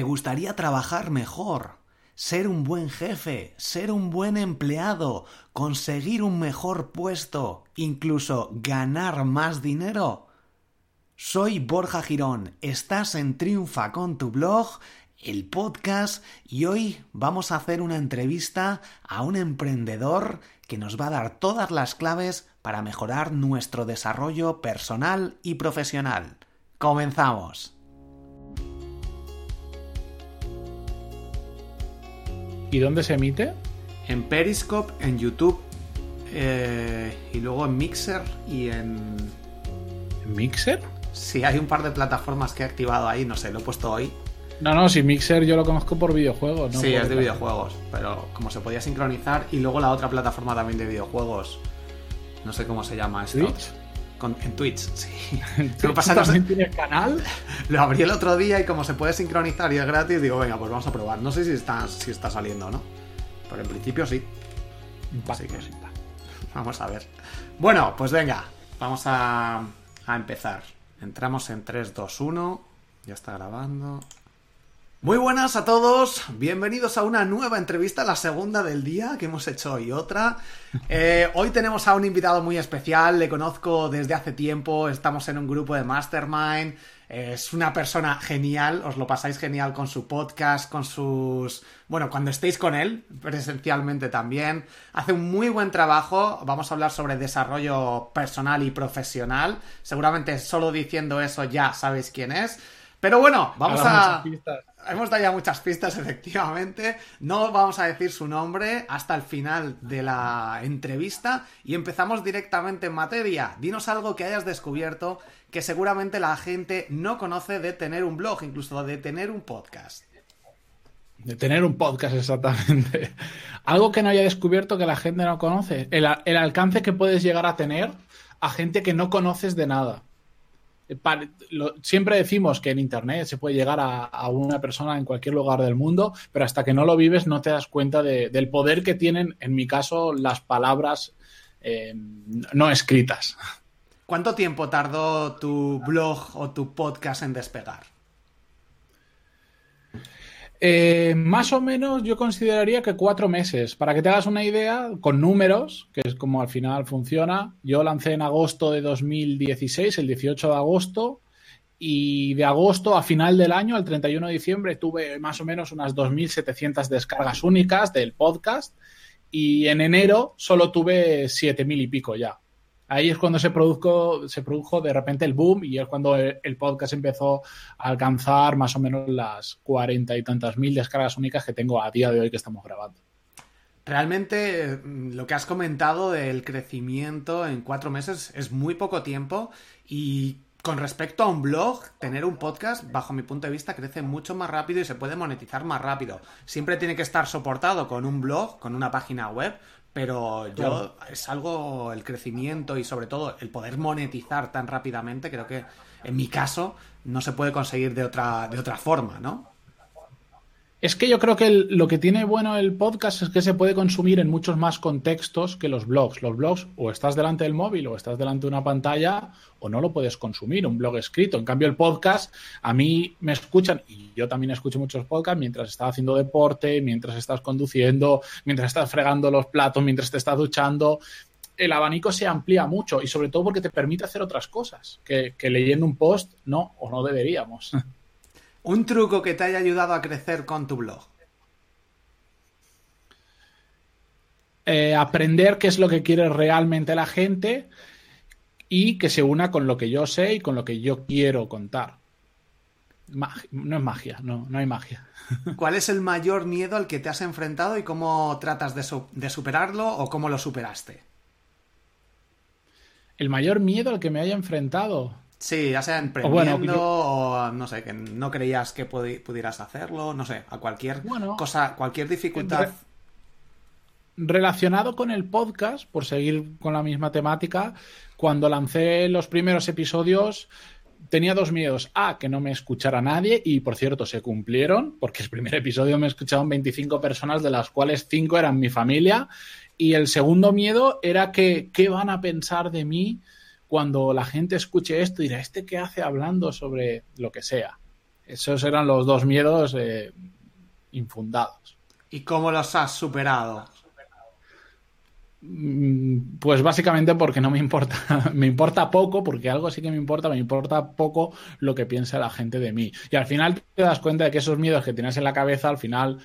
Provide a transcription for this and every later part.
¿Te gustaría trabajar mejor? Ser un buen jefe, ser un buen empleado, conseguir un mejor puesto, incluso ganar más dinero. Soy Borja Girón, estás en Triunfa con tu blog, el podcast, y hoy vamos a hacer una entrevista a un emprendedor que nos va a dar todas las claves para mejorar nuestro desarrollo personal y profesional. Comenzamos. ¿Y dónde se emite? En Periscope, en YouTube eh, y luego en Mixer y en... ¿Mixer? Sí, hay un par de plataformas que he activado ahí, no sé, lo he puesto hoy. No, no, si Mixer yo lo conozco por videojuegos, ¿no? Sí, es de videojuegos, pero como se podía sincronizar y luego la otra plataforma también de videojuegos, no sé cómo se llama esto. ¿Twitch? Con- en Twitch, sí. Lo que ¿Twitch pasa también tiene canal? Lo abrí el otro día y como se puede sincronizar y es gratis, digo, venga, pues vamos a probar. No sé si está, si está saliendo o no. Pero en principio sí. Así que. Vamos a ver. Bueno, pues venga, vamos a, a empezar. Entramos en 3, 2, 1. Ya está grabando. Muy buenas a todos, bienvenidos a una nueva entrevista, la segunda del día que hemos hecho hoy otra. Eh, hoy tenemos a un invitado muy especial, le conozco desde hace tiempo, estamos en un grupo de Mastermind, es una persona genial, os lo pasáis genial con su podcast, con sus... Bueno, cuando estéis con él, presencialmente también, hace un muy buen trabajo, vamos a hablar sobre desarrollo personal y profesional, seguramente solo diciendo eso ya sabéis quién es. Pero bueno, vamos a... Hemos dado ya muchas pistas, efectivamente. No vamos a decir su nombre hasta el final de la entrevista y empezamos directamente en materia. Dinos algo que hayas descubierto que seguramente la gente no conoce de tener un blog, incluso de tener un podcast. De tener un podcast, exactamente. Algo que no haya descubierto que la gente no conoce. El, el alcance que puedes llegar a tener a gente que no conoces de nada. Eh, siempre decimos que en Internet se puede llegar a, una persona en cualquier lugar del mundo, pero hasta que no lo vives no te das cuenta de- del poder que tienen, en mi caso, las palabras eh, no escritas. ¿Cuánto tiempo tardó tu blog o tu podcast en despegar? Eh, más o menos yo consideraría que cuatro meses. Para que te hagas una idea, con números, que es como al final funciona, yo lancé en agosto de 2016, el 18 de agosto, y de agosto a final del año, al 31 de diciembre, tuve más o menos unas 2.700 descargas únicas del podcast, y en enero solo tuve 7.000 y pico ya. Ahí es cuando se produjo, se produjo de repente el boom y es cuando el, el podcast empezó a alcanzar más o menos las cuarenta y tantas mil descargas únicas que tengo a día de hoy que estamos grabando. Realmente mm, lo que has comentado del crecimiento en cuatro meses es muy poco tiempo y con respecto a un blog, tener un podcast, bajo mi punto de vista, crece mucho más rápido y se puede monetizar más rápido. Siempre tiene que estar soportado con un blog, con una página web, pero yo Claro. es algo, el crecimiento y sobre todo el poder monetizar tan rápidamente, creo que en mi caso no se puede conseguir de otra, de otra forma, ¿no? Es que yo creo que lo que tiene bueno el podcast es que se puede consumir en muchos más contextos que los blogs. Los blogs o estás delante del móvil o estás delante de una pantalla o no lo puedes consumir, un blog escrito. En cambio el podcast, a mí me escuchan, y yo también escucho muchos podcasts mientras estás haciendo deporte, mientras estás conduciendo, mientras estás fregando los platos, mientras te estás duchando. El abanico se amplía mucho y sobre todo porque te permite hacer otras cosas que leyendo un post no o no deberíamos. Un truco que te haya ayudado a crecer con tu blog. eh, aprender qué es lo que quiere realmente la gente y que se una con lo que yo sé y con lo que yo quiero contar. Mag- no es magia, no, no hay magia. ¿Cuál es el mayor miedo al que te has enfrentado y cómo tratas de, su- de superarlo o cómo lo superaste? El mayor miedo al que me haya enfrentado. Sí, ya sea emprendiendo O bueno, yo- o no sé, que no creías que pudi- pudieras hacerlo, no sé, a cualquier Bueno, cosa, cualquier dificultad. re- Relacionado con el podcast, por seguir con la misma temática, cuando lancé los primeros episodios tenía dos miedos. A, que no me escuchara nadie y, por cierto, se cumplieron, porque el primer episodio me escucharon 25 personas, de las cuales 5 eran mi familia. Y el segundo miedo era que, ¿qué van a pensar de mí cuando la gente escuche esto? Dirá, ¿este qué hace hablando sobre lo que sea? Esos eran los dos miedos eh, infundados. ¿Y cómo los has superado? Mm, pues básicamente porque no me importa, me importa poco, porque algo sí que me importa, me importa poco lo que piensa la gente de mí. Y al final te das cuenta de que esos miedos que tienes en la cabeza al final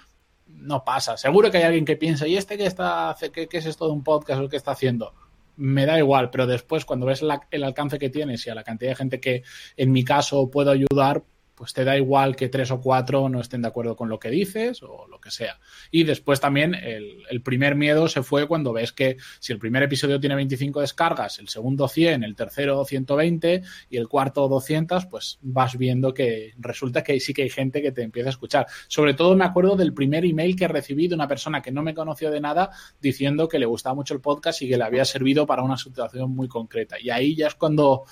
no pasa. Seguro que hay alguien que piensa, ¿y este qué está, qué, qué es esto de un podcast o qué está haciendo? Me da igual, pero después cuando ves el alcance que tienes y a la cantidad de gente que en mi caso puedo ayudar, pues te da igual que tres o cuatro no estén de acuerdo con lo que dices o lo que sea. Y después también el, primer miedo se fue cuando ves que si el primer episodio tiene 25 descargas, el segundo 100, el tercero 120 y el cuarto 200, pues vas viendo que resulta que sí que hay gente que te empieza a escuchar. Sobre todo me acuerdo del primer email que recibí de una persona que no me conoció de nada diciendo que le gustaba mucho el podcast y que le había servido para una situación muy concreta. Y ahí ya es cuando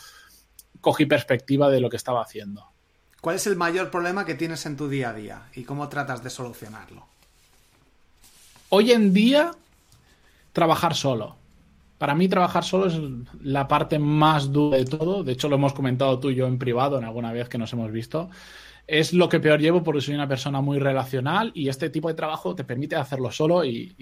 cogí perspectiva de lo que estaba haciendo. ¿Cuál es el mayor problema que tienes en tu día a día y cómo tratas de solucionarlo? Hoy en día, trabajar solo. Para mí trabajar solo es la parte más dura de todo. De hecho, lo hemos comentado tú y yo en privado en alguna vez que nos hemos visto. Es lo que peor llevo porque soy una persona muy relacional y este tipo de trabajo te permite hacerlo solo y,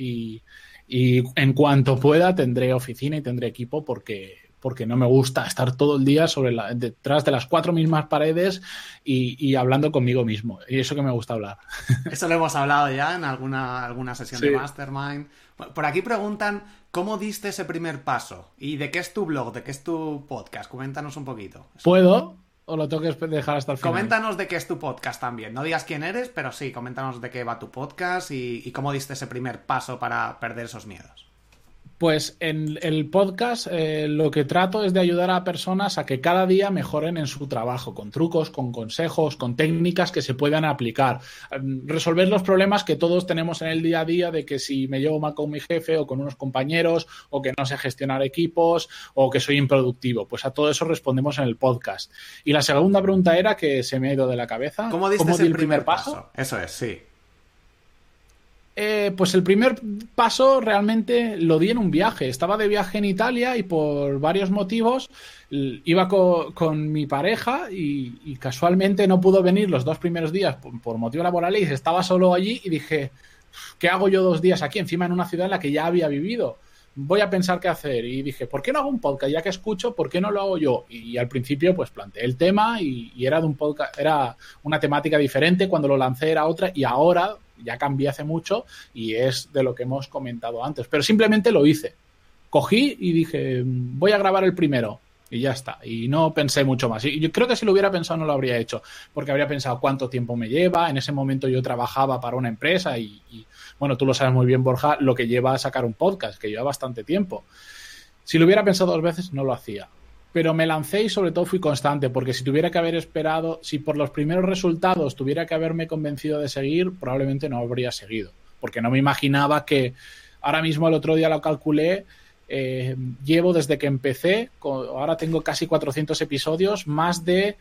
y en cuanto pueda tendré oficina y tendré equipo porque, porque no me gusta estar todo el día sobre la, detrás de las cuatro mismas paredes y, hablando conmigo mismo. Y eso que me gusta hablar. Eso lo hemos hablado ya en alguna, alguna sesión de Mastermind. Por aquí preguntan, ¿cómo diste ese primer paso? ¿Y de qué es tu blog? ¿De qué es tu podcast? Coméntanos un poquito. ¿Puedo? ¿O lo tengo que dejar hasta el final? Coméntanos de qué es tu podcast también. No digas quién eres, pero sí, coméntanos de qué va tu podcast y cómo diste ese primer paso para perder esos miedos. Pues en el podcast eh, lo que trato es de ayudar a personas a que cada día mejoren en su trabajo, con trucos, con consejos, con técnicas que se puedan aplicar. Mm, resolver los problemas que todos tenemos en el día a día de que si me llevo mal con mi jefe o con unos compañeros o que no sé gestionar equipos o que soy improductivo. Pues a todo eso respondemos en el podcast. Y la segunda pregunta era que se me ha ido de la cabeza. ¿Cómo diste el primer, paso? Eso es, sí. Eh, pues el primer paso realmente lo di en un viaje. Estaba de viaje en Italia y por varios motivos iba con, mi pareja y, casualmente no pudo venir los dos primeros días por, por motivo laboral y estaba solo allí y dije, ¿qué hago yo dos días aquí encima en una ciudad en la que ya había vivido? voy a pensar qué hacer. Y dije, ¿por qué no hago un podcast? Ya que escucho, ¿por qué no lo hago yo? Y, al principio, pues planteé el tema y, y, era de un podcast, era una temática diferente. Cuando lo lancé era otra, y ahora ya cambié hace mucho y es de lo que hemos comentado antes. Pero simplemente lo hice. Cogí y dije, voy a grabar el primero. Y ya está. Y no pensé mucho más. Y yo creo que si lo hubiera pensado no lo habría hecho. Porque habría pensado cuánto tiempo me lleva. En ese momento yo trabajaba para una empresa y, bueno, tú lo sabes muy bien, Borja, lo que lleva a sacar un podcast, que lleva bastante tiempo. Si lo hubiera pensado dos veces, no lo hacía pero me lancé y sobre todo fui constante, porque si tuviera que haber esperado, si por los primeros resultados tuviera que haberme convencido de seguir, probablemente no habría seguido, porque no me imaginaba que ahora mismo el otro día lo calculé, eh, llevo desde que empecé, ahora tengo casi 400 episodios, más de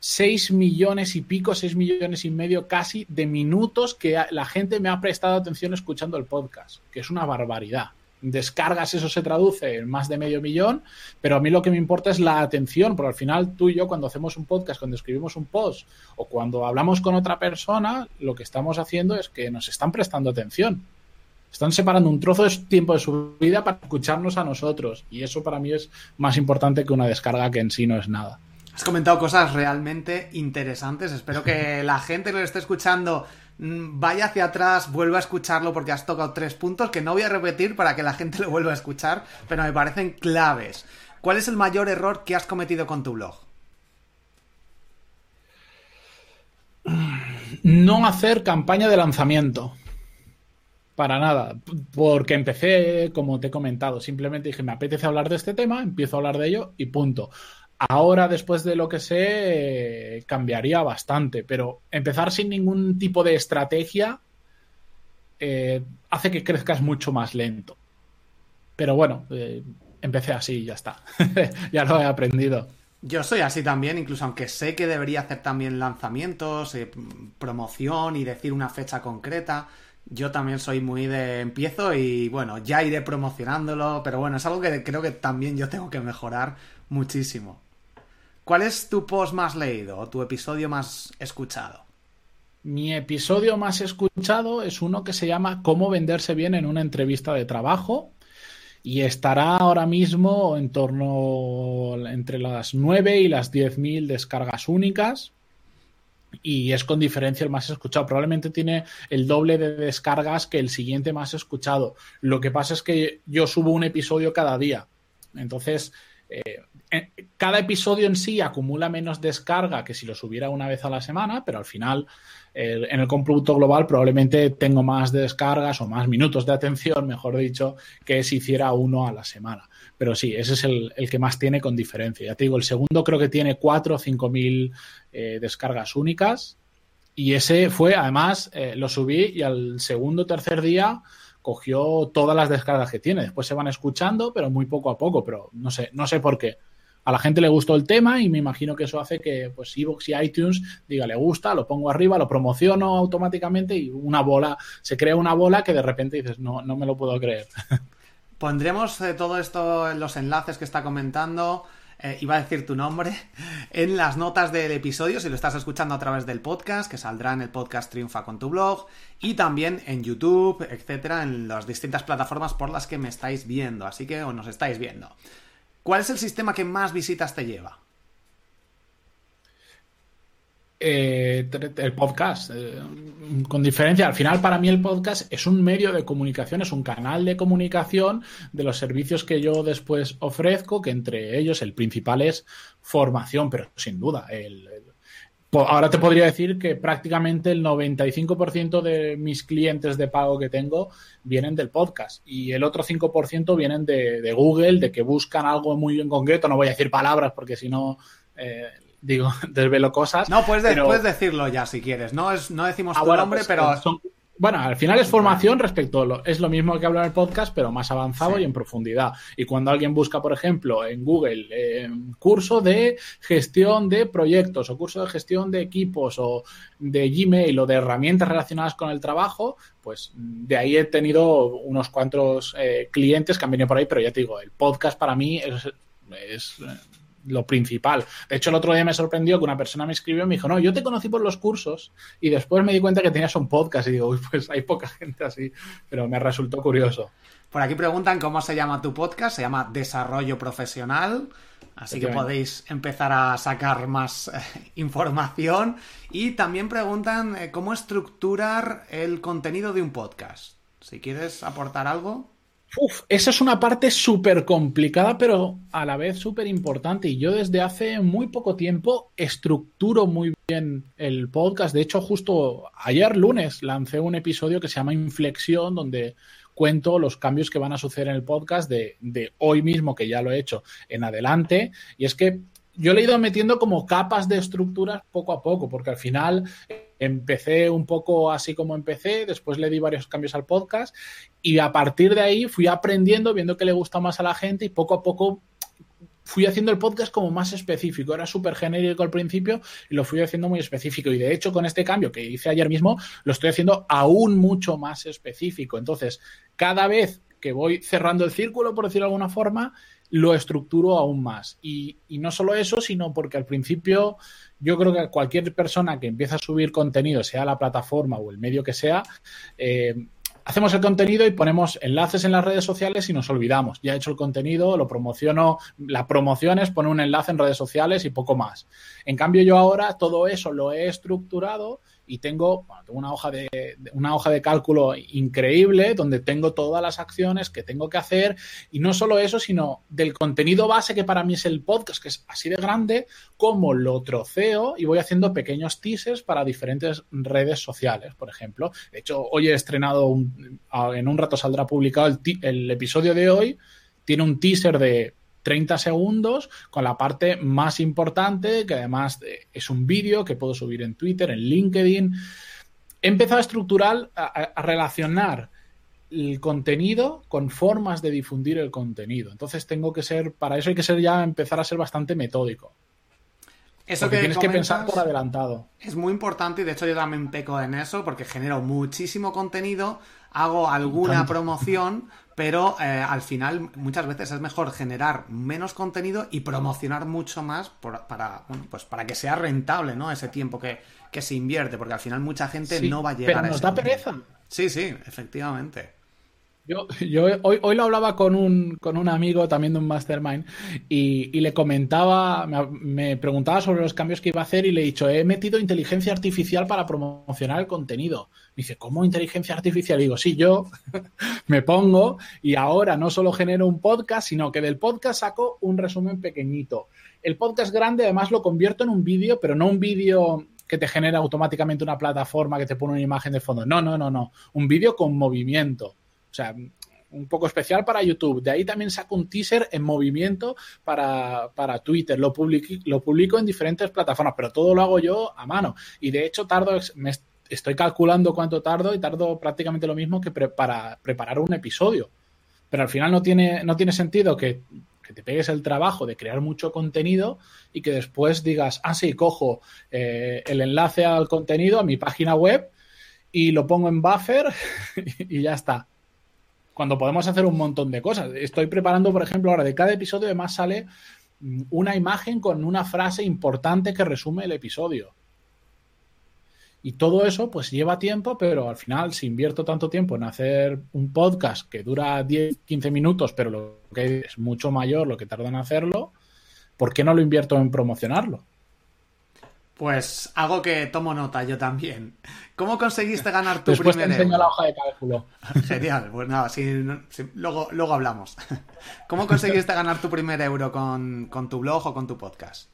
6 millones y pico, 6 millones y medio casi de minutos que la gente me ha prestado atención escuchando el podcast, que es una barbaridad descargas, eso se traduce en más de medio millón, pero a mí lo que me importa es la atención, porque al final tú y yo cuando hacemos un podcast, cuando escribimos un post o cuando hablamos con otra persona, lo que estamos haciendo es que nos están prestando atención. Están separando un trozo de tiempo de su vida para escucharnos a nosotros y eso para mí es más importante que una descarga que en sí no es nada. Has comentado cosas realmente interesantes. Espero que la gente que lo esté escuchando vaya hacia atrás, vuelva a escucharlo porque has tocado tres puntos que no voy a repetir para que la gente lo vuelva a escuchar, pero me parecen claves. ¿Cuál es el mayor error que has cometido con tu blog? No hacer campaña de lanzamiento. Para nada, porque empecé, como te he comentado, simplemente dije, me apetece hablar de este tema, empiezo a hablar de ello y punto. Ahora, después de lo que sé, cambiaría bastante, pero empezar sin ningún tipo de estrategia eh, hace que crezcas mucho más lento. Pero bueno, eh, empecé así y ya está. ya lo he aprendido. Yo soy así también, incluso aunque sé que debería hacer también lanzamientos, eh, promoción y decir una fecha concreta. Yo también soy muy de empiezo y bueno, ya iré promocionándolo, pero bueno, es algo que creo que también yo tengo que mejorar muchísimo. ¿Cuál es tu post más leído o tu episodio más escuchado? Mi episodio más escuchado es uno que se llama Cómo venderse bien en una entrevista de trabajo y estará ahora mismo en torno entre las 9 y las 10.000 descargas únicas y es con diferencia el más escuchado. Probablemente tiene el doble de descargas que el siguiente más escuchado. Lo que pasa es que yo subo un episodio cada día. Entonces, eh, cada episodio en sí acumula menos descarga que si lo subiera una vez a la semana, pero al final en el cómputo global probablemente tengo más descargas o más minutos de atención, mejor dicho, que si hiciera uno a la semana. Pero sí, ese es el, que más tiene con diferencia. Ya te digo, el segundo creo que tiene 4 o 5 mil eh, descargas únicas. Y ese fue, además, eh, lo subí y al segundo o tercer día cogió todas las descargas que tiene. Después se van escuchando, pero muy poco a poco, pero no sé, no sé por qué a la gente le gustó el tema y me imagino que eso hace que pues Evox y iTunes diga le gusta, lo pongo arriba, lo promociono automáticamente y una bola, se crea una bola que de repente dices, no, no me lo puedo creer. Pondremos eh, todo esto en los enlaces que está comentando. Eh, iba a decir tu nombre, en las notas del episodio, si lo estás escuchando a través del podcast, que saldrá en el podcast Triunfa con tu blog, y también en YouTube, etcétera, en las distintas plataformas por las que me estáis viendo, así que o nos estáis viendo. ¿Cuál es el sistema que más visitas te lleva? Eh, el podcast. Eh, con diferencia, al final para mí el podcast es un medio de comunicación, es un canal de comunicación de los servicios que yo después ofrezco, que entre ellos el principal es formación, pero sin duda, el, ahora te podría decir que prácticamente el 95% de mis clientes de pago que tengo vienen del podcast y el otro 5% vienen de, Google, de que buscan algo muy en concreto. No voy a decir palabras porque si no, eh, digo, desvelo cosas. No, puedes, puedes, decirlo ya si quieres. No, es, no decimos ah, tu nombre, pues, pero... Son, bueno, al final es formación respecto a lo, es lo mismo que hablar en el podcast, pero más avanzado y en profundidad. Y cuando alguien busca, por ejemplo, en Google eh, curso de gestión de proyectos o curso de gestión de equipos o de Gmail o de herramientas relacionadas con el trabajo, pues de ahí he tenido unos cuantos eh, clientes que han venido por ahí, pero ya te digo, el podcast para mí es, es lo principal. De hecho, el otro día me sorprendió que una persona me escribió y me dijo, no, yo te conocí por los cursos y después me di cuenta que tenías un podcast y digo, uy, pues hay poca gente así, pero me resultó curioso. Por aquí preguntan cómo se llama tu podcast, se llama Desarrollo Profesional, así que podéis empezar a sacar más eh, información y también preguntan eh, cómo estructurar el contenido de un podcast. Si quieres aportar algo. Uf, esa es una parte súper complicada, pero a la vez súper importante. Y yo desde hace muy poco tiempo estructuro muy bien el podcast. De hecho, justo ayer lunes lancé un episodio que se llama Inflexión, donde cuento los cambios que van a suceder en el podcast de, de hoy mismo, que ya lo he hecho, en adelante. Y es que yo le he ido metiendo como capas de estructuras poco a poco, porque al final empecé un poco así como empecé, después le di varios cambios al podcast y a partir de ahí fui aprendiendo, viendo que le gusta más a la gente y poco a poco fui haciendo el podcast como más específico. Era súper genérico al principio y lo fui haciendo muy específico. Y de hecho, con este cambio que hice ayer mismo, lo estoy haciendo aún mucho más específico. Entonces, cada vez que voy cerrando el círculo, por decirlo de alguna forma, lo estructuro aún más. Y, no solo eso, sino porque al principio yo creo que cualquier persona que empieza a subir contenido, sea la plataforma o el medio que sea, eh, hacemos el contenido y ponemos enlaces en las redes sociales y nos olvidamos. Ya he hecho el contenido, lo promociono, la promoción es un enlace en redes sociales y poco más. En cambio, yo ahora todo eso lo he estructurado y tengo, una, hoja de, una hoja de cálculo increíble donde tengo todas las acciones que tengo que hacer y no solo eso, sino del contenido base que para mí es el podcast, que es así de grande, como lo troceo y voy haciendo pequeños teasers para diferentes redes sociales, por ejemplo. De hecho, hoy he estrenado, en un rato saldrá publicado el episodio de hoy, tiene un teaser de 30 segundos con la parte más importante, que además eh, es un vídeo que puedo subir en Twitter, en LinkedIn. He empezado a estructurar, a, relacionar el contenido con formas de difundir el contenido. Entonces tengo que ser, para eso hay que ser ya, empezar a ser bastante metódico. Eso que tienes que pensar por adelantado. Es muy importante y de hecho yo también peco en eso porque genero muchísimo contenido, hago alguna promoción, pero eh, al final muchas veces es mejor generar menos contenido y promocionar mucho más para, pues para que sea rentable, ¿no? Ese tiempo que, se invierte, porque al final mucha gente no va a llegar pero nos da pereza. Sí, sí, efectivamente. Yo, yo hoy, hoy, lo hablaba con un, con un amigo también de un mastermind y, le comentaba, me, preguntaba sobre los cambios que iba a hacer y le he dicho, he metido inteligencia artificial para promocionar el contenido. Me dice, ¿cómo inteligencia artificial? Y digo, sí, yo me pongo y ahora no solo genero un podcast, sino que del podcast saco un resumen pequeñito. El podcast grande además lo convierto en un vídeo, pero no un vídeo que te genera automáticamente una plataforma que te pone una imagen de fondo. No, no, no, no. Un vídeo con movimiento o sea, un poco especial para YouTube. De ahí también saco un teaser en movimiento para, Twitter. Lo, lo publico en diferentes plataformas, pero todo lo hago yo a mano. Y de hecho, tardo, me estoy calculando cuánto tardo y tardo prácticamente lo mismo que para preparar un episodio. Pero al final no tiene, no tiene sentido que, te pegues el trabajo de crear mucho contenido y que después digas, ah, sí, cojo eh, el enlace al contenido a mi página web y lo pongo en buffer y ya está cuando podemos hacer un montón de cosas. Estoy preparando, por ejemplo, ahora de cada episodio además sale mm, una imagen con una frase importante que resume el episodio. Y todo eso pues lleva tiempo, pero al final si invierto tanto tiempo en hacer un podcast que dura 10, 15 minutos, pero lo que es mucho mayor lo que tarda en hacerlo, ¿por qué no lo invierto en promocionarlo? Pues hago que tomo nota yo también. ¿Cómo conseguiste ganar tu Después primer te enseño la hoja de cálculo. Genial, pues nada, luego, luego hablamos. ¿Cómo conseguiste ganar tu primer euro con, con tu blog o con tu podcast?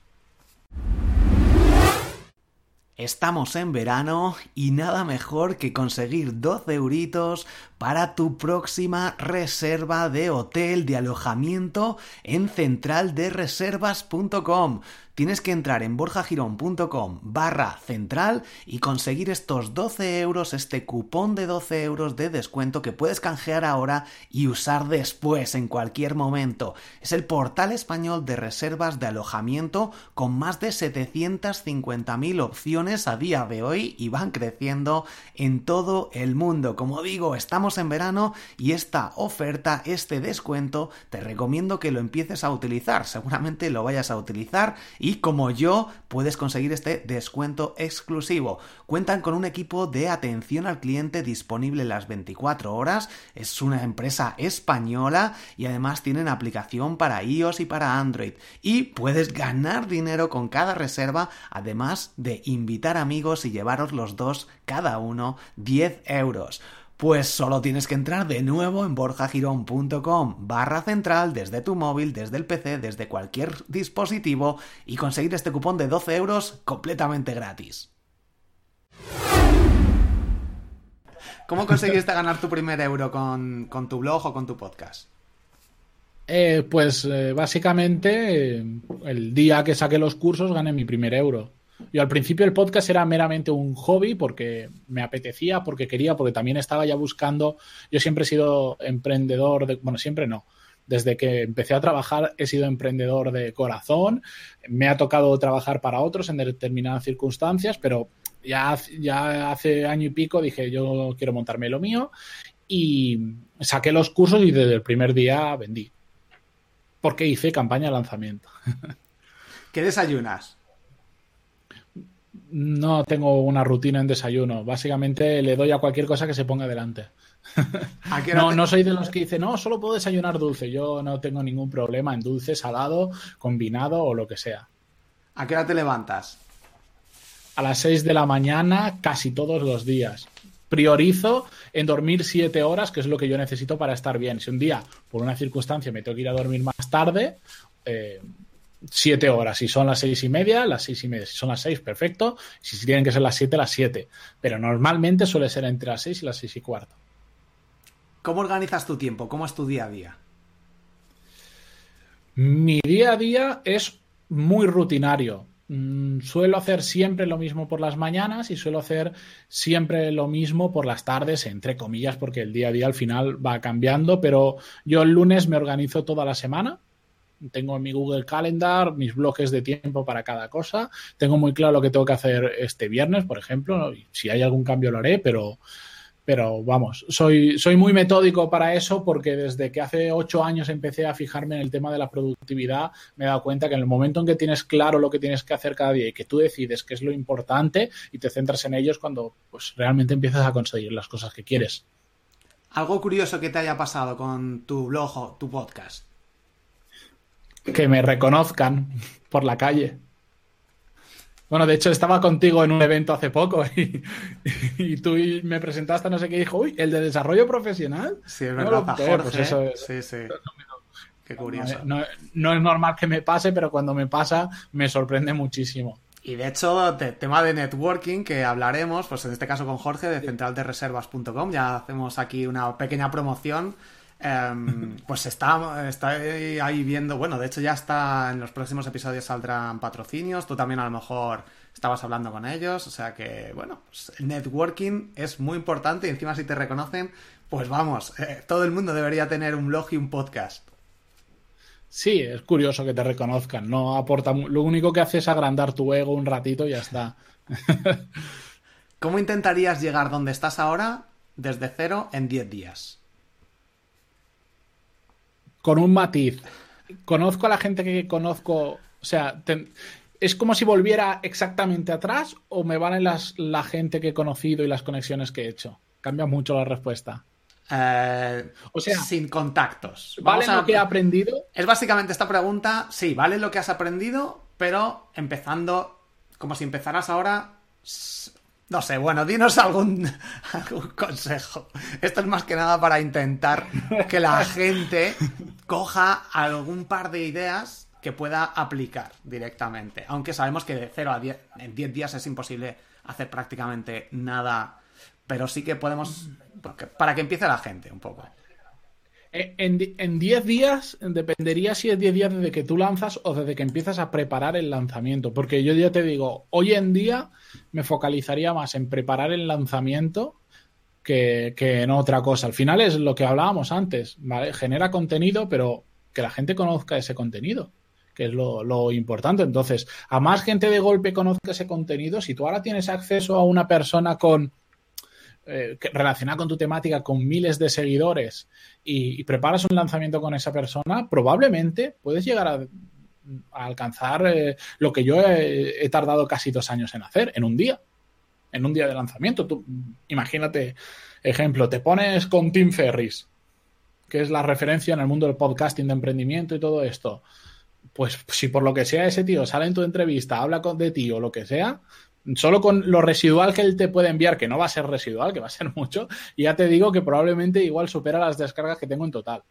Estamos en verano y nada mejor que conseguir 12 euritos para tu próxima reserva de hotel de alojamiento en centraldereservas.com tienes que entrar en borjagirón.com barra central y conseguir estos 12 euros, este cupón de 12 euros de descuento que puedes canjear ahora y usar después en cualquier momento. Es el portal español de reservas de alojamiento con más de 750.000 opciones a día de hoy y van creciendo en todo el mundo. Como digo, estamos en verano y esta oferta, este descuento, te recomiendo que lo empieces a utilizar. Seguramente lo vayas a utilizar y como yo puedes conseguir este descuento exclusivo. Cuentan con un equipo de atención al cliente disponible las 24 horas, es una empresa española y además tienen aplicación para iOS y para Android y puedes ganar dinero con cada reserva además de invitar amigos y llevaros los dos cada uno 10 euros. Pues solo tienes que entrar de nuevo en borjagirón.com barra central desde tu móvil, desde el PC, desde cualquier dispositivo y conseguir este cupón de 12 euros completamente gratis. ¿Cómo conseguiste ganar tu primer euro con, tu blog o con tu podcast? Eh, pues eh, básicamente el día que saqué los cursos gané mi primer euro. Yo al principio el podcast era meramente un hobby porque me apetecía, porque quería, porque también estaba ya buscando. Yo siempre he sido emprendedor, de, bueno, siempre no. Desde que empecé a trabajar he sido emprendedor de corazón. Me ha tocado trabajar para otros en determinadas circunstancias, pero ya, ya hace año y pico dije yo quiero montarme lo mío y saqué los cursos y desde el primer día vendí. Porque hice campaña de lanzamiento. ¿Qué desayunas? No tengo una rutina en desayuno. Básicamente le doy a cualquier cosa que se ponga delante. no, no soy de los que dicen, no, solo puedo desayunar dulce. Yo no tengo ningún problema en dulce, salado, combinado o lo que sea. ¿A qué hora te levantas? A las 6 de la mañana, casi todos los días. Priorizo en dormir 7 horas, que es lo que yo necesito para estar bien. Si un día, por una circunstancia, me tengo que ir a dormir más tarde, eh, siete horas. Si son las seis y media, las seis y media. Si son las seis, perfecto. Si tienen que ser las siete, las siete. Pero normalmente suele ser entre las seis y las seis y cuarto. ¿Cómo organizas tu tiempo? ¿Cómo es tu día a día? Mi día a día es muy rutinario. Mm, suelo hacer siempre lo mismo por las mañanas y suelo hacer siempre lo mismo por las tardes, entre comillas, porque el día a día al final va cambiando, pero yo el lunes me organizo toda la semana tengo en mi Google Calendar mis bloques de tiempo para cada cosa. Tengo muy claro lo que tengo que hacer este viernes, por ejemplo. Si hay algún cambio lo haré, pero, pero vamos, soy, soy muy metódico para eso porque desde que hace ocho años empecé a fijarme en el tema de la productividad, me he dado cuenta que en el momento en que tienes claro lo que tienes que hacer cada día y que tú decides qué es lo importante y te centras en ellos cuando pues, realmente empiezas a conseguir las cosas que quieres. Algo curioso que te haya pasado con tu blog o tu podcast. Que me reconozcan por la calle. Bueno, de hecho estaba contigo en un evento hace poco y, tú me presentaste no sé qué dijo, uy, el de desarrollo profesional. Sí, es verdad, no, Jorge. Pues eso es, sí, sí. Qué curioso. No, no, es normal que me pase, pero cuando me pasa me sorprende muchísimo. Y de hecho, de, tema de networking que hablaremos, pues en este caso con Jorge de centraldereservas.com, ya hacemos aquí una pequeña promoción. Em, pues está, está ahí viendo, bueno, de hecho ya está en los próximos episodios saldrán patrocinios, tú también a lo mejor estabas hablando con ellos, o sea que, bueno, pues networking es muy importante y encima si te reconocen, pues vamos, eh, todo el mundo debería tener un blog y un podcast. Sí, es curioso que te reconozcan. No aporta. Lo único que hace es agrandar tu ego un ratito y ya está. ¿Cómo intentarías llegar donde estás ahora desde cero en 10 días? Con un matiz. Conozco a la gente que conozco. O sea, ¿es como si volviera exactamente atrás o me valen las, la gente que he conocido y las conexiones que he hecho? Cambia mucho la respuesta. Eh, o sea, sin contactos. ¿Vale lo que he aprendido? Es básicamente esta pregunta, sí, vale lo que has aprendido, pero empezando, como si empezaras ahora, no sé, bueno, dinos algún, consejo. Esto es más que nada para intentar que la gente coja algún par de ideas que pueda aplicar directamente. Aunque sabemos que de 0 a 10, en 10 días es imposible hacer prácticamente nada pero sí que podemos, para que empiece la gente un poco. Eh, en 10 días dependería si es 10 días desde que tú lanzas o desde que empiezas a preparar el lanzamiento. Porque yo ya te digo, hoy en día me focalizaría más en preparar el lanzamiento que, en otra cosa. Al final es lo que hablábamos antes, ¿vale? Genera contenido, pero que la gente conozca ese contenido, que es lo, lo importante. Entonces, a más gente de golpe conozca ese contenido, si tú ahora tienes acceso a una persona con eh, relacionada con tu temática con miles de seguidores y, preparas un lanzamiento con esa persona, probablemente puedes llegar a, alcanzar eh, lo que yo he, tardado casi dos años en hacer, en un día, en un día de lanzamiento. Tú, imagínate, ejemplo, te pones con Tim Ferris, que es la referencia en el mundo del podcasting, de emprendimiento y todo esto. Pues si por lo que sea ese tío sale en tu entrevista, habla con, de ti o lo que sea, solo con lo residual que él te puede enviar, que no va a ser residual, que va a ser mucho, y ya te digo que probablemente igual supera las descargas que tengo en total.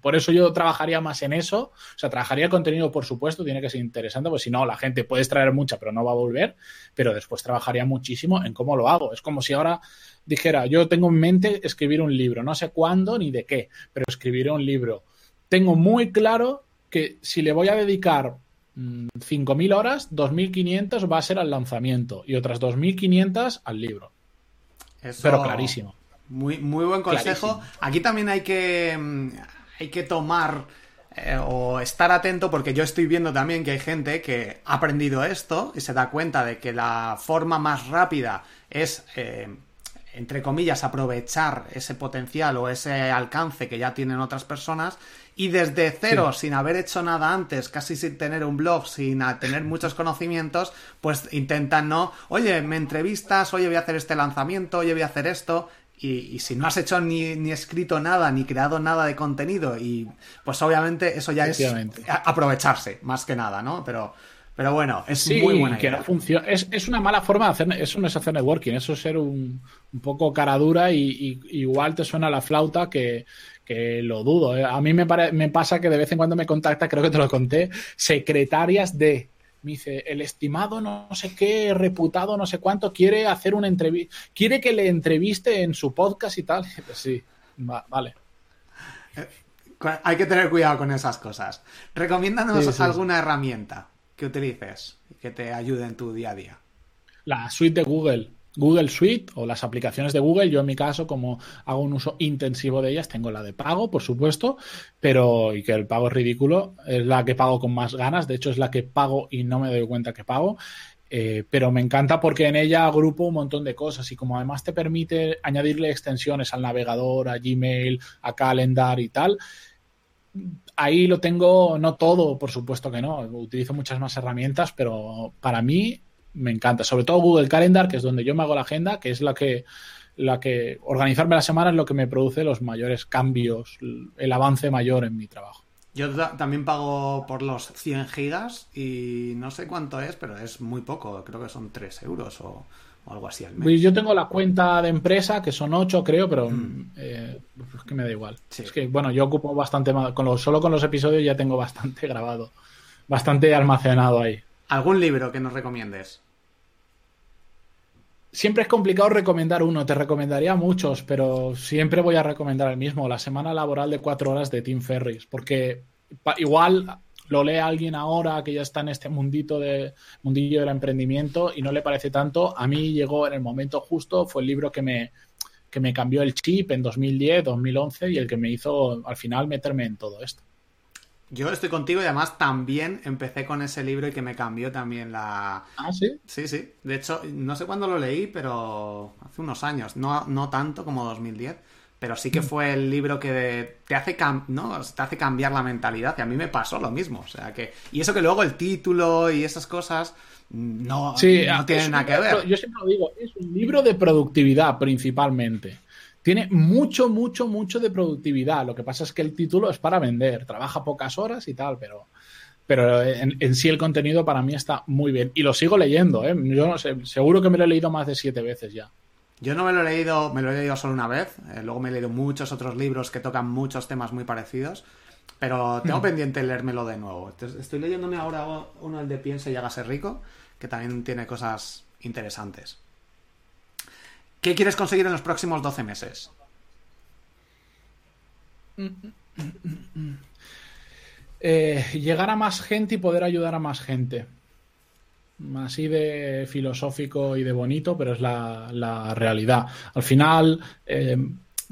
Por eso yo trabajaría más en eso. O sea, trabajaría el contenido, por supuesto, tiene que ser interesante, pues si no, la gente puede extraer mucha, pero no va a volver. Pero después trabajaría muchísimo en cómo lo hago. Es como si ahora dijera, yo tengo en mente escribir un libro, no sé cuándo ni de qué, pero escribiré un libro. Tengo muy claro que si le voy a dedicar 5.000 horas, 2.500 va a ser al lanzamiento y otras 2.500 al libro. Pero clarísimo. Muy, muy buen consejo. Aquí también hay que, mm, hay que tomar eh, o estar atento porque yo estoy viendo también que hay gente que ha aprendido esto y se da cuenta de que la forma más rápida es... Eh, entre comillas, aprovechar ese potencial o ese alcance que ya tienen otras personas y desde cero, sin haber hecho nada antes, casi sin tener un blog, sin tener muchos conocimientos, pues intentan, ¿no? Oye, me entrevistas, oye, voy a hacer este lanzamiento, oye, voy a hacer esto. Y, si no has hecho ni, ni, escrito nada, ni creado nada de contenido, y pues obviamente eso ya es aprovecharse, más que nada, ¿no? Pero, pero bueno, es muy buena que funciona. Es, es, una mala forma de hacer, eso no es hacer networking, eso es ser un, un poco cara dura y, igual te suena la flauta que, que lo dudo. ¿eh? A mí me, me pasa que de vez en cuando me contacta, creo que te lo conté, secretarias de me dice, el estimado no sé qué, reputado no sé cuánto, quiere hacer una entrevista, quiere que le entreviste en su podcast y tal. Pues sí, vale. Eh, hay que tener cuidado con esas cosas. Recomiéndanos alguna herramienta que utilices y que te ayude en tu día a día. La suite de Google Google Suite o las aplicaciones de Google. Yo en mi caso, como hago un uso intensivo de ellas, tengo la de pago, por supuesto, pero y que el pago es ridículo, es la que pago con más ganas. De hecho, es la que pago y no me doy cuenta que pago. Eh, pero me encanta porque en ella agrupo un montón de cosas y como además te permite añadirle extensiones al navegador, a Gmail, a Calendar y tal, ahí lo tengo, no todo, por supuesto que no, utilizo muchas más herramientas, pero para mí me encanta, sobre todo Google Calendar, que es donde yo me hago la agenda, que es la que la que organizarme la semana es lo que me produce los mayores cambios, el avance mayor en mi trabajo. Yo también pago por los 100 gigas y no sé cuánto es, pero es muy poco, creo que son 3 euros o, algo así al mes. Pues yo tengo la cuenta de empresa, que son 8 creo, pero mm. eh, es que me da igual. Es que, bueno, yo ocupo bastante más, con solo con los episodios ya tengo bastante grabado, bastante almacenado ahí. ¿Algún libro que nos recomiendes? Siempre es complicado recomendar uno, te recomendaría muchos, pero siempre voy a recomendar el mismo, La semana laboral de cuatro horas de Tim Ferris, porque igual lo lee alguien ahora que ya está en este mundito de, mundillo del emprendimiento y no le parece tanto. A mí llegó en el momento justo, fue el libro que me, que me cambió el chip en 2010, 2011 y el que me hizo al final meterme en todo esto. Yo estoy contigo y además también empecé con ese libro y que me cambió también la... Ah, sí. Sí, sí. De hecho, no sé cuándo lo leí, pero hace unos años. No, no tanto como 2010. Pero sí que mm. fue el libro que te hace, ¿no? te hace cambiar la mentalidad. Y a mí me pasó lo mismo. O sea que... Y eso que luego el título y esas cosas no, no tienen nada que ver. Yo siempre lo digo, es un libro de productividad principalmente. Tiene mucho, mucho, mucho de productividad. Lo que pasa es que el título es para vender. Trabaja pocas horas y tal, pero, pero en, sí el contenido para mí está muy bien. Y lo sigo leyendo, ¿eh? Yo no sé, seguro que me lo he leído más de siete veces ya. Yo no me lo he leído, me lo he leído solo una vez. Eh, luego me he leído muchos otros libros que tocan muchos temas muy parecidos. Pero tengo mm. pendiente leérmelo de nuevo. Estoy leyéndome ahora uno, el de Piense y hágase rico, que también tiene cosas interesantes. ¿Qué quieres conseguir en los próximos 12 meses? Eh, llegar a más gente y poder ayudar a más gente. Así de filosófico y de bonito, pero es la, realidad. Al final, eh,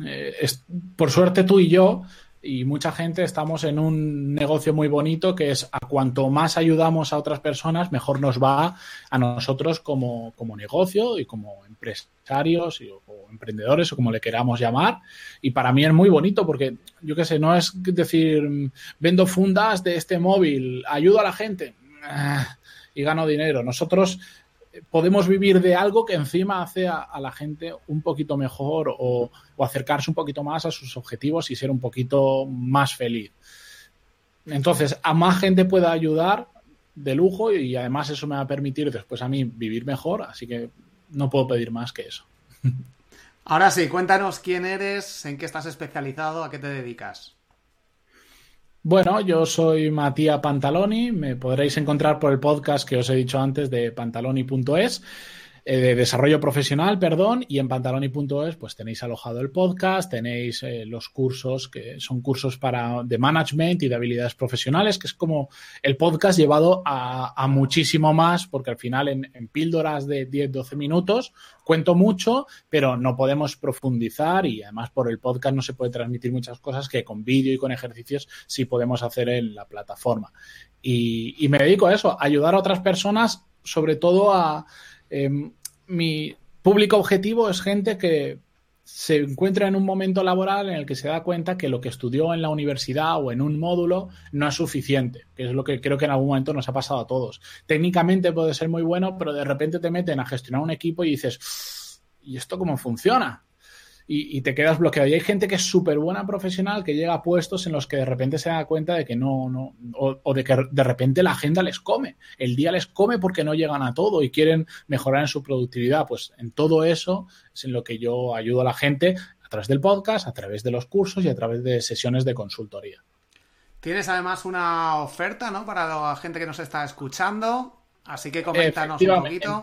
eh, por suerte tú y yo y mucha gente estamos en un negocio muy bonito que es a cuanto más ayudamos a otras personas, mejor nos va a nosotros como, como negocio y como empresarios o emprendedores o como le queramos llamar. Y para mí es muy bonito porque, yo qué sé, no es decir, vendo fundas de este móvil, ayudo a la gente ah, y gano dinero. Nosotros podemos vivir de algo que encima hace a, la gente un poquito mejor o, acercarse un poquito más a sus objetivos y ser un poquito más feliz. Entonces, a más gente pueda ayudar de lujo y además eso me va a permitir después a mí vivir mejor, así que no puedo pedir más que eso. Ahora sí, cuéntanos quién eres, en qué estás especializado, a qué te dedicas. Bueno, yo soy Matías Pantaloni, me podréis encontrar por el podcast que os he dicho antes de pantaloni.es. Eh, de desarrollo profesional, perdón, y en pantaloni.es pues tenéis alojado el podcast, tenéis eh, los cursos que son cursos para de management y de habilidades profesionales, que es como el podcast llevado a, muchísimo más, porque al final en, píldoras de 10-12 minutos cuento mucho, pero no podemos profundizar y además por el podcast no se puede transmitir muchas cosas que con vídeo y con ejercicios sí podemos hacer en la plataforma. Y, me dedico a eso, ayudar a otras personas, sobre todo a Em, mi público objetivo es gente que se encuentra en un momento laboral en el que se da cuenta que lo que estudió en la universidad o en un módulo no es suficiente, que es lo que creo que en algún momento nos ha pasado a todos. Técnicamente puede ser muy bueno, pero de repente te meten a gestionar un equipo y dices, ¿y esto cómo funciona? Y, te quedas bloqueado. Y hay gente que es súper buena profesional que llega a puestos en los que de repente se da cuenta de que no, no, o, de que de repente la agenda les come, el día les come porque no llegan a todo y quieren mejorar en su productividad. Pues en todo eso es en lo que yo ayudo a la gente a través del podcast, a través de los cursos y a través de sesiones de consultoría. Tienes además una oferta, ¿no? Para la gente que nos está escuchando. Así que coméntanos un poquito.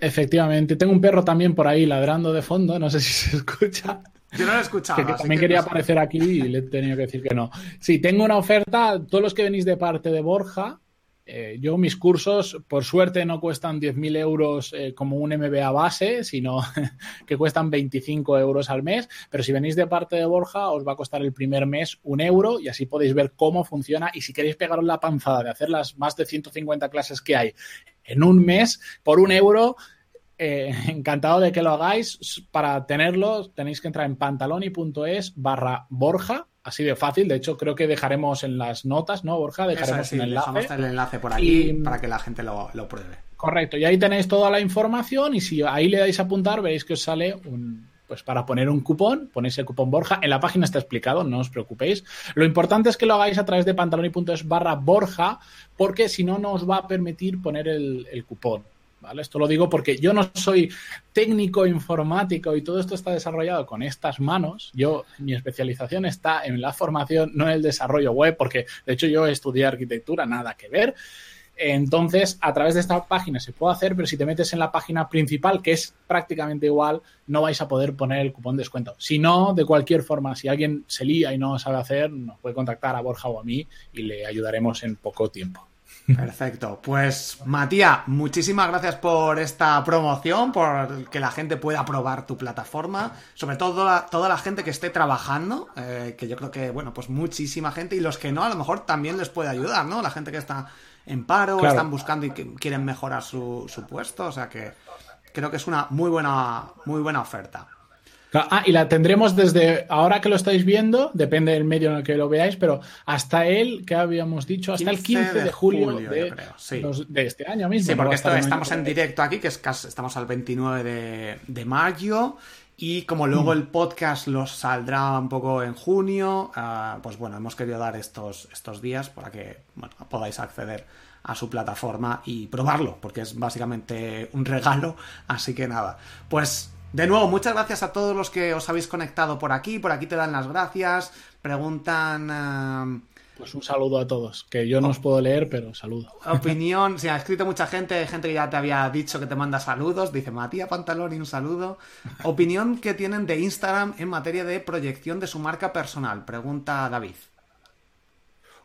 Efectivamente, tengo un perro también por ahí ladrando de fondo, no sé si se escucha. Yo no lo he escuchado. Que, también quería aparecer aquí y le he tenido que decir que no. Sí, tengo una oferta, todos los que venís de parte de Borja, Eh, yo mis cursos, por suerte, no cuestan 10.000 euros eh, como un MBA base, sino que cuestan 25 euros al mes. Pero si venís de parte de Borja, os va a costar el primer mes un euro y así podéis ver cómo funciona. Y si queréis pegaros la panzada de hacer las más de 150 clases que hay en un mes por un euro, eh, encantado de que lo hagáis. Para tenerlo tenéis que entrar en pantaloni.es barra Borja, así de fácil. De hecho, creo que dejaremos en las notas, ¿no, Borja? Dejaremos un enlace. el enlace por aquí para que la gente lo, pruebe. Correcto, y ahí tenéis toda la información y si ahí le dais a apuntar, veréis que os sale un, pues para poner un cupón, ponéis el cupón Borja. En la página está explicado, no os preocupéis. Lo importante es que lo hagáis a través de pantaloni.es barra Borja, porque si no, no os va a permitir poner el cupón. Esto lo digo porque yo no soy técnico informático y todo esto está desarrollado con estas manos. Yo, mi especialización está en la formación, no en el desarrollo web, porque de hecho yo estudié arquitectura, nada que ver. Entonces, a través de esta página se puede hacer, pero si te metes en la página principal, que es prácticamente igual, no vais a poder poner el cupón de descuento. Si no, de cualquier forma, si alguien se lía y no sabe hacer, nos puede contactar a Borja o a mí y le ayudaremos en poco tiempo. Perfecto. Pues Matías, muchísimas gracias por esta promoción, por que la gente pueda probar tu plataforma, sobre todo toda, la gente que esté trabajando, eh, que yo creo que, bueno, pues muchísima gente y los que no, a lo mejor también les puede ayudar, ¿no? La gente que está en paro, están buscando y quieren mejorar su, su puesto, o sea que creo que es una muy buena, muy buena oferta. Ah, y la tendremos desde ahora que lo estáis viendo, depende del medio en el que lo veáis, pero hasta el, que habíamos dicho, hasta el 15 de, julio, de, este año mismo. Sí, porque estamos en directo aquí, que es estamos al 29 de, mayo. Y como luego el podcast los saldrá un poco en junio, ah, pues bueno, hemos querido dar estos, estos días para que podáis acceder a su plataforma y probarlo, porque es básicamente un regalo. Así que nada, pues de nuevo, muchas gracias a todos los que os habéis conectado por aquí. Por aquí te dan las gracias. Preguntan. Eh, pues un saludo a todos, que yo no os puedo leer, pero saludo. Opinión, sí, ha escrito mucha gente, gente que ya te había dicho que te manda saludos, dice Matías Pantalón y un saludo. Opinión que tienen de Instagram en materia de proyección de su marca personal, pregunta David.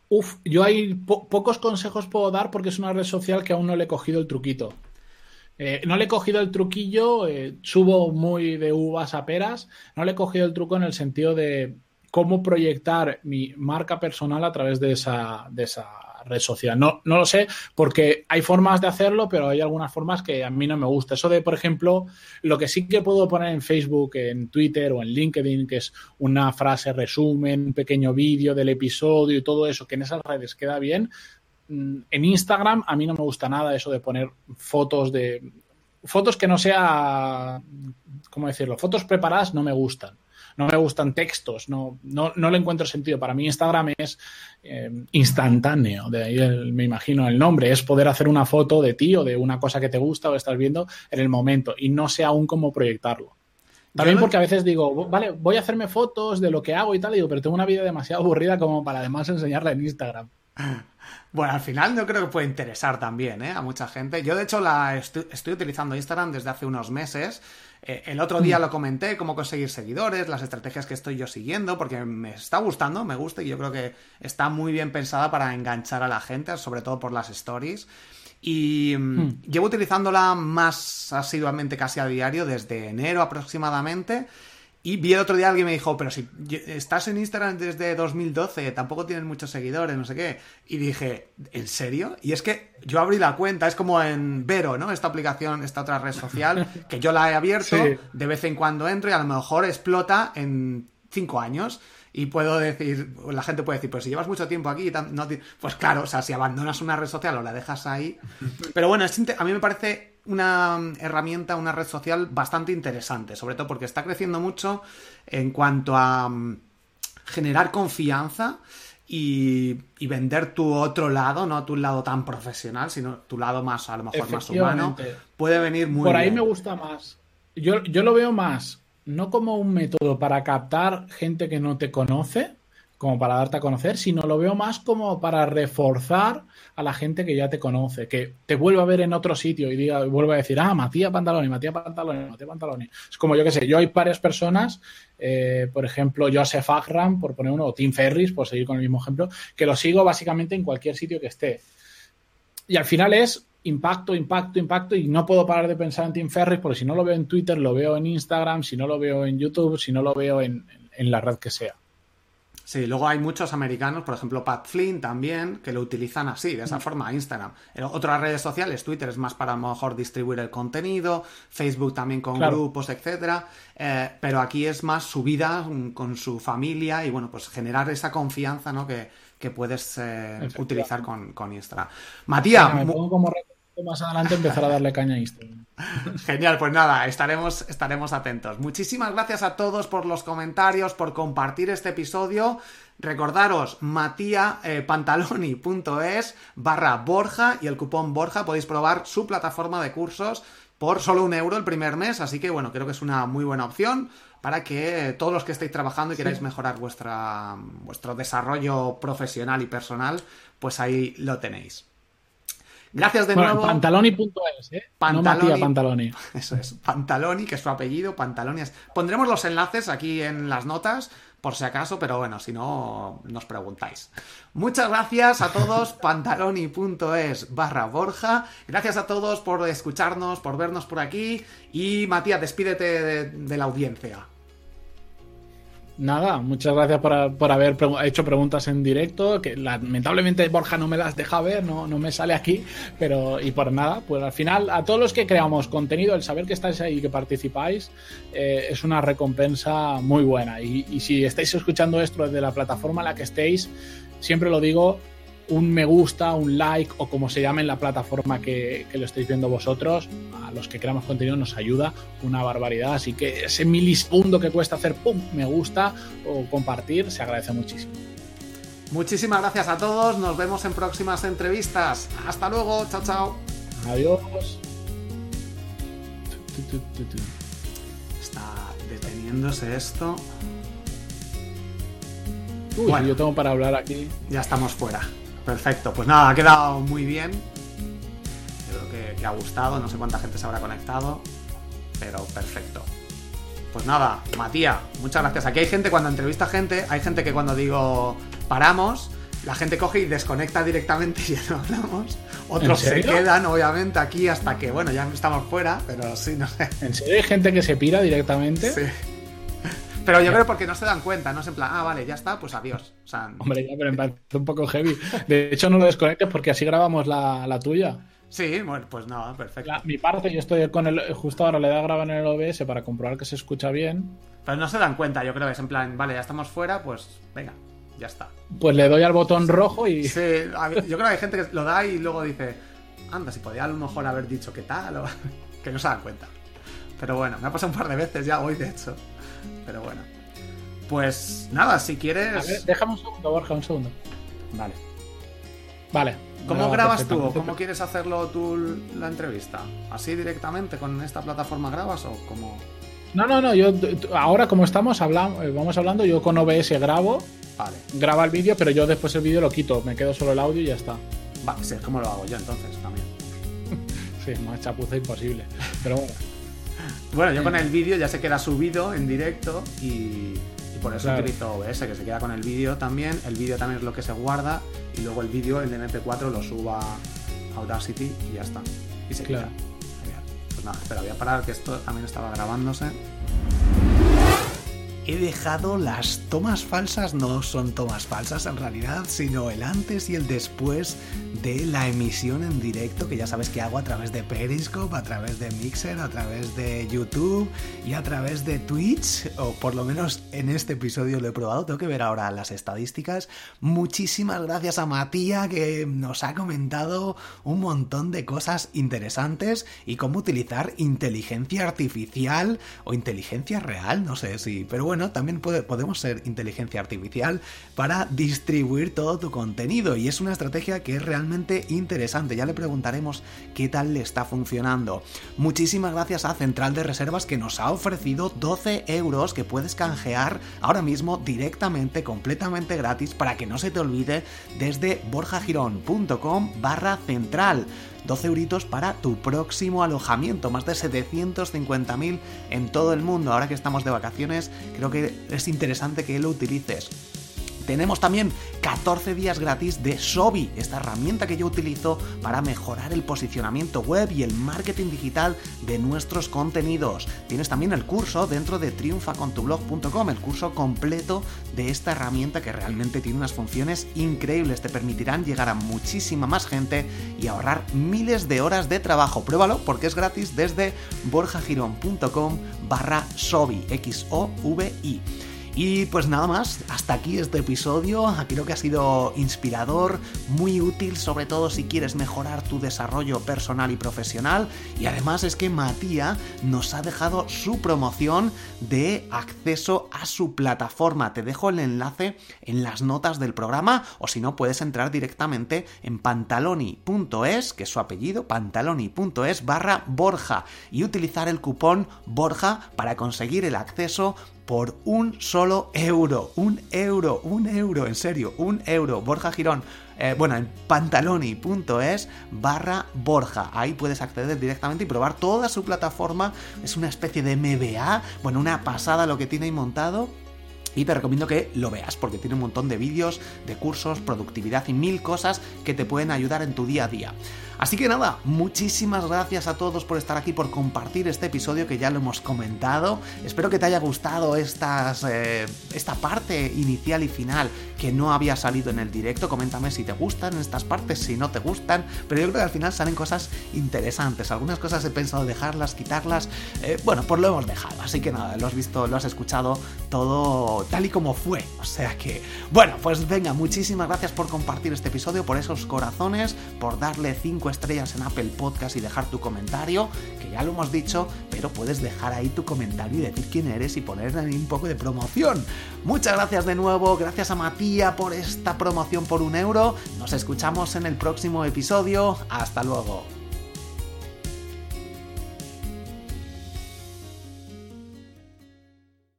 Uf, yo hay pocos consejos puedo dar porque es una red social que aún no le he cogido el truquito. Eh, no le he cogido el truquillo, eh, subo muy de uvas a peras, no le he cogido el truco en el sentido de cómo proyectar mi marca personal a través de esa, de esa red social. No, no lo sé, porque hay formas de hacerlo, pero hay algunas formas que a mí no me gusta. Eso de, por ejemplo, lo que sí que puedo poner en Facebook, en Twitter o en LinkedIn, que es una frase resumen, un pequeño vídeo del episodio y todo eso, que en esas redes queda bien, en Instagram a mí no me gusta nada eso de poner fotos de fotos que no sea cómo decirlo fotos preparadas no me gustan. No me gustan textos no no, no le encuentro sentido. Para mí Instagram es eh, instantáneo de ahí me imagino el nombre. Es poder hacer una foto de ti o de una cosa que te gusta o estás viendo en el momento y no sé aún cómo proyectarlo. También porque a veces digo, vale, voy a hacerme fotos de lo que hago y tal, digo, pero tengo una vida demasiado aburrida como para además enseñarla en Instagram. Bueno, al final yo creo que puede interesar también ¿eh? a mucha gente. Yo, de hecho, la estoy, utilizando Instagram desde hace unos meses. Eh, el otro día mm. lo comenté, cómo conseguir seguidores, las estrategias que estoy yo siguiendo, porque me está gustando, me gusta y yo creo que está muy bien pensada para enganchar a la gente, sobre todo por las stories. Y mm, mm. llevo utilizándola más asiduamente casi a diario desde enero aproximadamente. Y vi el otro día alguien me dijo, pero si estás en Instagram desde 2012, tampoco tienes muchos seguidores, no sé qué. Y dije, ¿en serio? Y es que yo abrí la cuenta, es como en Vero, ¿no? Esta aplicación, esta otra red social, que yo la he abierto, de vez en cuando entro y a lo mejor explota en cinco años. Y puedo decir, la gente puede decir, pues si llevas mucho tiempo aquí, no, pues claro, o sea, si abandonas una red social o la dejas ahí. Pero bueno, a mí me parece una herramienta, una red social bastante interesante, sobre todo porque está creciendo mucho en cuanto a mm, generar confianza y, vender tu otro lado, no tu lado tan profesional, sino tu lado más, a lo mejor más humano, puede venir muy Por ahí me gusta más. Yo, yo lo veo más, no como un método para captar gente que no te conoce, como para darte a conocer, sino lo veo más como para reforzar a la gente que ya te conoce, que te vuelva a ver en otro sitio y diga, vuelva a decir, ah, Matías Pantaloni, Matías Pantaloni, Matías Pantaloni. Es como yo que sé, yo hay varias personas, eh, por ejemplo, Joseph Agram, por poner uno, o Tim Ferris, por seguir con el mismo ejemplo, que lo sigo básicamente en cualquier sitio que esté. y al final es impacto, impacto, impacto y no puedo parar de pensar en Tim Ferris porque si no lo veo en Twitter, lo veo en Instagram, si no lo veo en YouTube, si no lo veo en, en la red que sea. Sí, luego hay muchos americanos, por ejemplo Pat Flynn también, que lo utilizan así, de esa mm. forma, Instagram. Otras redes sociales, Twitter es más para a lo mejor distribuir el contenido, Facebook también con grupos, etcétera. Eh, pero aquí es más su vida mm, con su familia y bueno, pues generar esa confianza, ¿no? Que, que puedes eh, utilizar con, con Instagram. Matías. como más adelante empezar a darle caña a Instagram. Genial, pues nada, estaremos, estaremos atentos. Muchísimas gracias a todos por los comentarios, por compartir este episodio. Recordaros, matiapantaloni.es barra Borja y el cupón Borja podéis probar su plataforma de cursos por solo un euro el primer mes, así que bueno, creo que es una muy buena opción para que todos los que estéis trabajando y queráis mejorar vuestra, vuestro desarrollo profesional y personal, pues ahí lo tenéis. Gracias de nuevo. Pantaloni.es, ¿eh? Pantaloni, no Pantaloni. Eso es. Pantaloni, que es su apellido. Pantaloni Pondremos los enlaces aquí en las notas, por si acaso, pero bueno, si no, nos preguntáis. Muchas gracias a todos. Pantaloni.es barra Borja. Gracias a todos por escucharnos, por vernos por aquí. Y Matías, despídete de la audiencia. Nada, muchas gracias por, haber hecho preguntas en directo, que lamentablemente Borja no me las deja ver, no, no me sale aquí, pero y por nada, pues al final a todos los que creamos contenido, el saber que estáis ahí y que participáis eh, es una recompensa muy buena. Y, y si estáis escuchando esto desde la plataforma en la que estéis, siempre lo digo, un me gusta, un like o como se llame en la plataforma que, lo estéis viendo vosotros, a los que creamos contenido nos ayuda una barbaridad. Así que ese milisegundo que cuesta hacer pum, me gusta o compartir se agradece muchísimo. Muchísimas gracias a todos, nos vemos en próximas entrevistas. Hasta luego, chao, chao. Adiós. Está deteniéndose esto. Uy, bueno, yo tengo para hablar aquí. Ya estamos fuera. Perfecto, pues nada, ha quedado muy bien. Yo creo que, ha gustado, no sé cuánta gente se habrá conectado, pero perfecto. Pues nada, Matías, muchas gracias. Aquí hay gente cuando entrevista gente, hay gente que cuando digo paramos, la gente coge y desconecta directamente y ya no hablamos. Otros se quedan, obviamente, aquí hasta que, bueno, ya estamos fuera, pero sí, no sé. ¿En serio hay gente que se pira directamente? Sí. Pero yo creo porque no se dan cuenta, no es en plan, ah, vale, ya está, pues adiós. Hombre, ya, pero me parece un poco heavy. De hecho, no lo desconectes porque así grabamos la, tuya. Sí, bueno, pues no, perfecto. mi parte, yo estoy con el. Justo ahora le da a grabar en el OBS para comprobar que se escucha bien. Pero no se dan cuenta, yo creo que es en plan, vale, ya estamos fuera, pues venga, ya está. Pues le doy al botón rojo y. Sí, yo creo que hay gente que lo da y luego dice, anda, si podía a lo mejor haber dicho qué tal, o que no se dan cuenta. Pero bueno, me ha pasado un par de veces ya hoy, de hecho. Pero bueno. Pues nada, si quieres. A ver, déjame un segundo, Borja, un segundo. Vale. Vale. ¿Cómo grabas tú cómo quieres hacerlo tú la entrevista? ¿Así directamente con esta plataforma grabas o cómo.? No, no, no. Yo ahora como estamos hablando, eh, vamos hablando, yo con OBS grabo. Vale. Graba el vídeo, pero yo después el vídeo lo quito. Me quedo solo el audio y ya está. Vale, sí, ¿cómo lo hago yo entonces también? sí, más chapuza imposible. Pero bueno. Bueno, yo con el vídeo ya se queda subido en directo y por eso utilizo OBS, que se queda con el vídeo también. El vídeo también es lo que se guarda y luego el vídeo, el de MP4, lo suba a Audacity y ya está. Y se queda. Pues nada, espera, voy a parar que esto también estaba grabándose he dejado las tomas falsas, no son tomas falsas en realidad, sino el antes y el después de la emisión en directo que ya sabes que hago a través de Periscope, a través de Mixer, a través de YouTube y a través de Twitch, o por lo menos en este episodio lo he probado, tengo que ver ahora las estadísticas. Muchísimas gracias a Matías que nos ha comentado un montón de cosas interesantes y cómo utilizar inteligencia artificial o inteligencia real, no sé si, pero bueno, bueno, también podemos ser inteligencia artificial para distribuir todo tu contenido y es una estrategia que es realmente interesante. Ya le preguntaremos qué tal le está funcionando. Muchísimas gracias a Central de Reservas que nos ha ofrecido 12 euros que puedes canjear ahora mismo directamente, completamente gratis, para que no se te olvide desde borjagirón.com barra central. 12 euritos para tu próximo alojamiento, más de 750.000 en todo el mundo. Ahora que estamos de vacaciones, creo que es interesante que lo utilices. Tenemos también 14 días gratis de Sobi, esta herramienta que yo utilizo para mejorar el posicionamiento web y el marketing digital de nuestros contenidos. Tienes también el curso dentro de triunfacontublog.com, el curso completo de esta herramienta que realmente tiene unas funciones increíbles, te permitirán llegar a muchísima más gente y ahorrar miles de horas de trabajo. Pruébalo porque es gratis desde borjagirón.com barra Sobi, X-O-V-I. Y pues nada más, hasta aquí este episodio. Creo que ha sido inspirador, muy útil, sobre todo si quieres mejorar tu desarrollo personal y profesional. Y además es que Matías nos ha dejado su promoción de acceso a su plataforma. Te dejo el enlace en las notas del programa o si no puedes entrar directamente en pantaloni.es, que es su apellido, pantaloni.es barra Borja y utilizar el cupón Borja para conseguir el acceso por un solo euro. Un euro, un euro, en serio, un euro. Borja Girón. Eh, bueno, en pantaloni.es barra Borja. Ahí puedes acceder directamente y probar toda su plataforma. Es una especie de MBA. Bueno, una pasada lo que tiene ahí montado. Y te recomiendo que lo veas porque tiene un montón de vídeos, de cursos, productividad y mil cosas que te pueden ayudar en tu día a día. Así que nada, muchísimas gracias a todos por estar aquí, por compartir este episodio que ya lo hemos comentado. Espero que te haya gustado estas, eh, esta parte inicial y final que no había salido en el directo. Coméntame si te gustan estas partes, si no te gustan. Pero yo creo que al final salen cosas interesantes. Algunas cosas he pensado dejarlas, quitarlas. Eh, bueno, pues lo hemos dejado. Así que nada, lo has visto, lo has escuchado todo tal y como fue. O sea que, bueno, pues venga, muchísimas gracias por compartir este episodio, por esos corazones, por darle 5 estrellas en Apple Podcast y dejar tu comentario, que ya lo hemos dicho, pero puedes dejar ahí tu comentario y decir quién eres y poner ahí un poco de promoción. Muchas gracias de nuevo, gracias a Matías por esta promoción por un euro. Nos escuchamos en el próximo episodio. Hasta luego.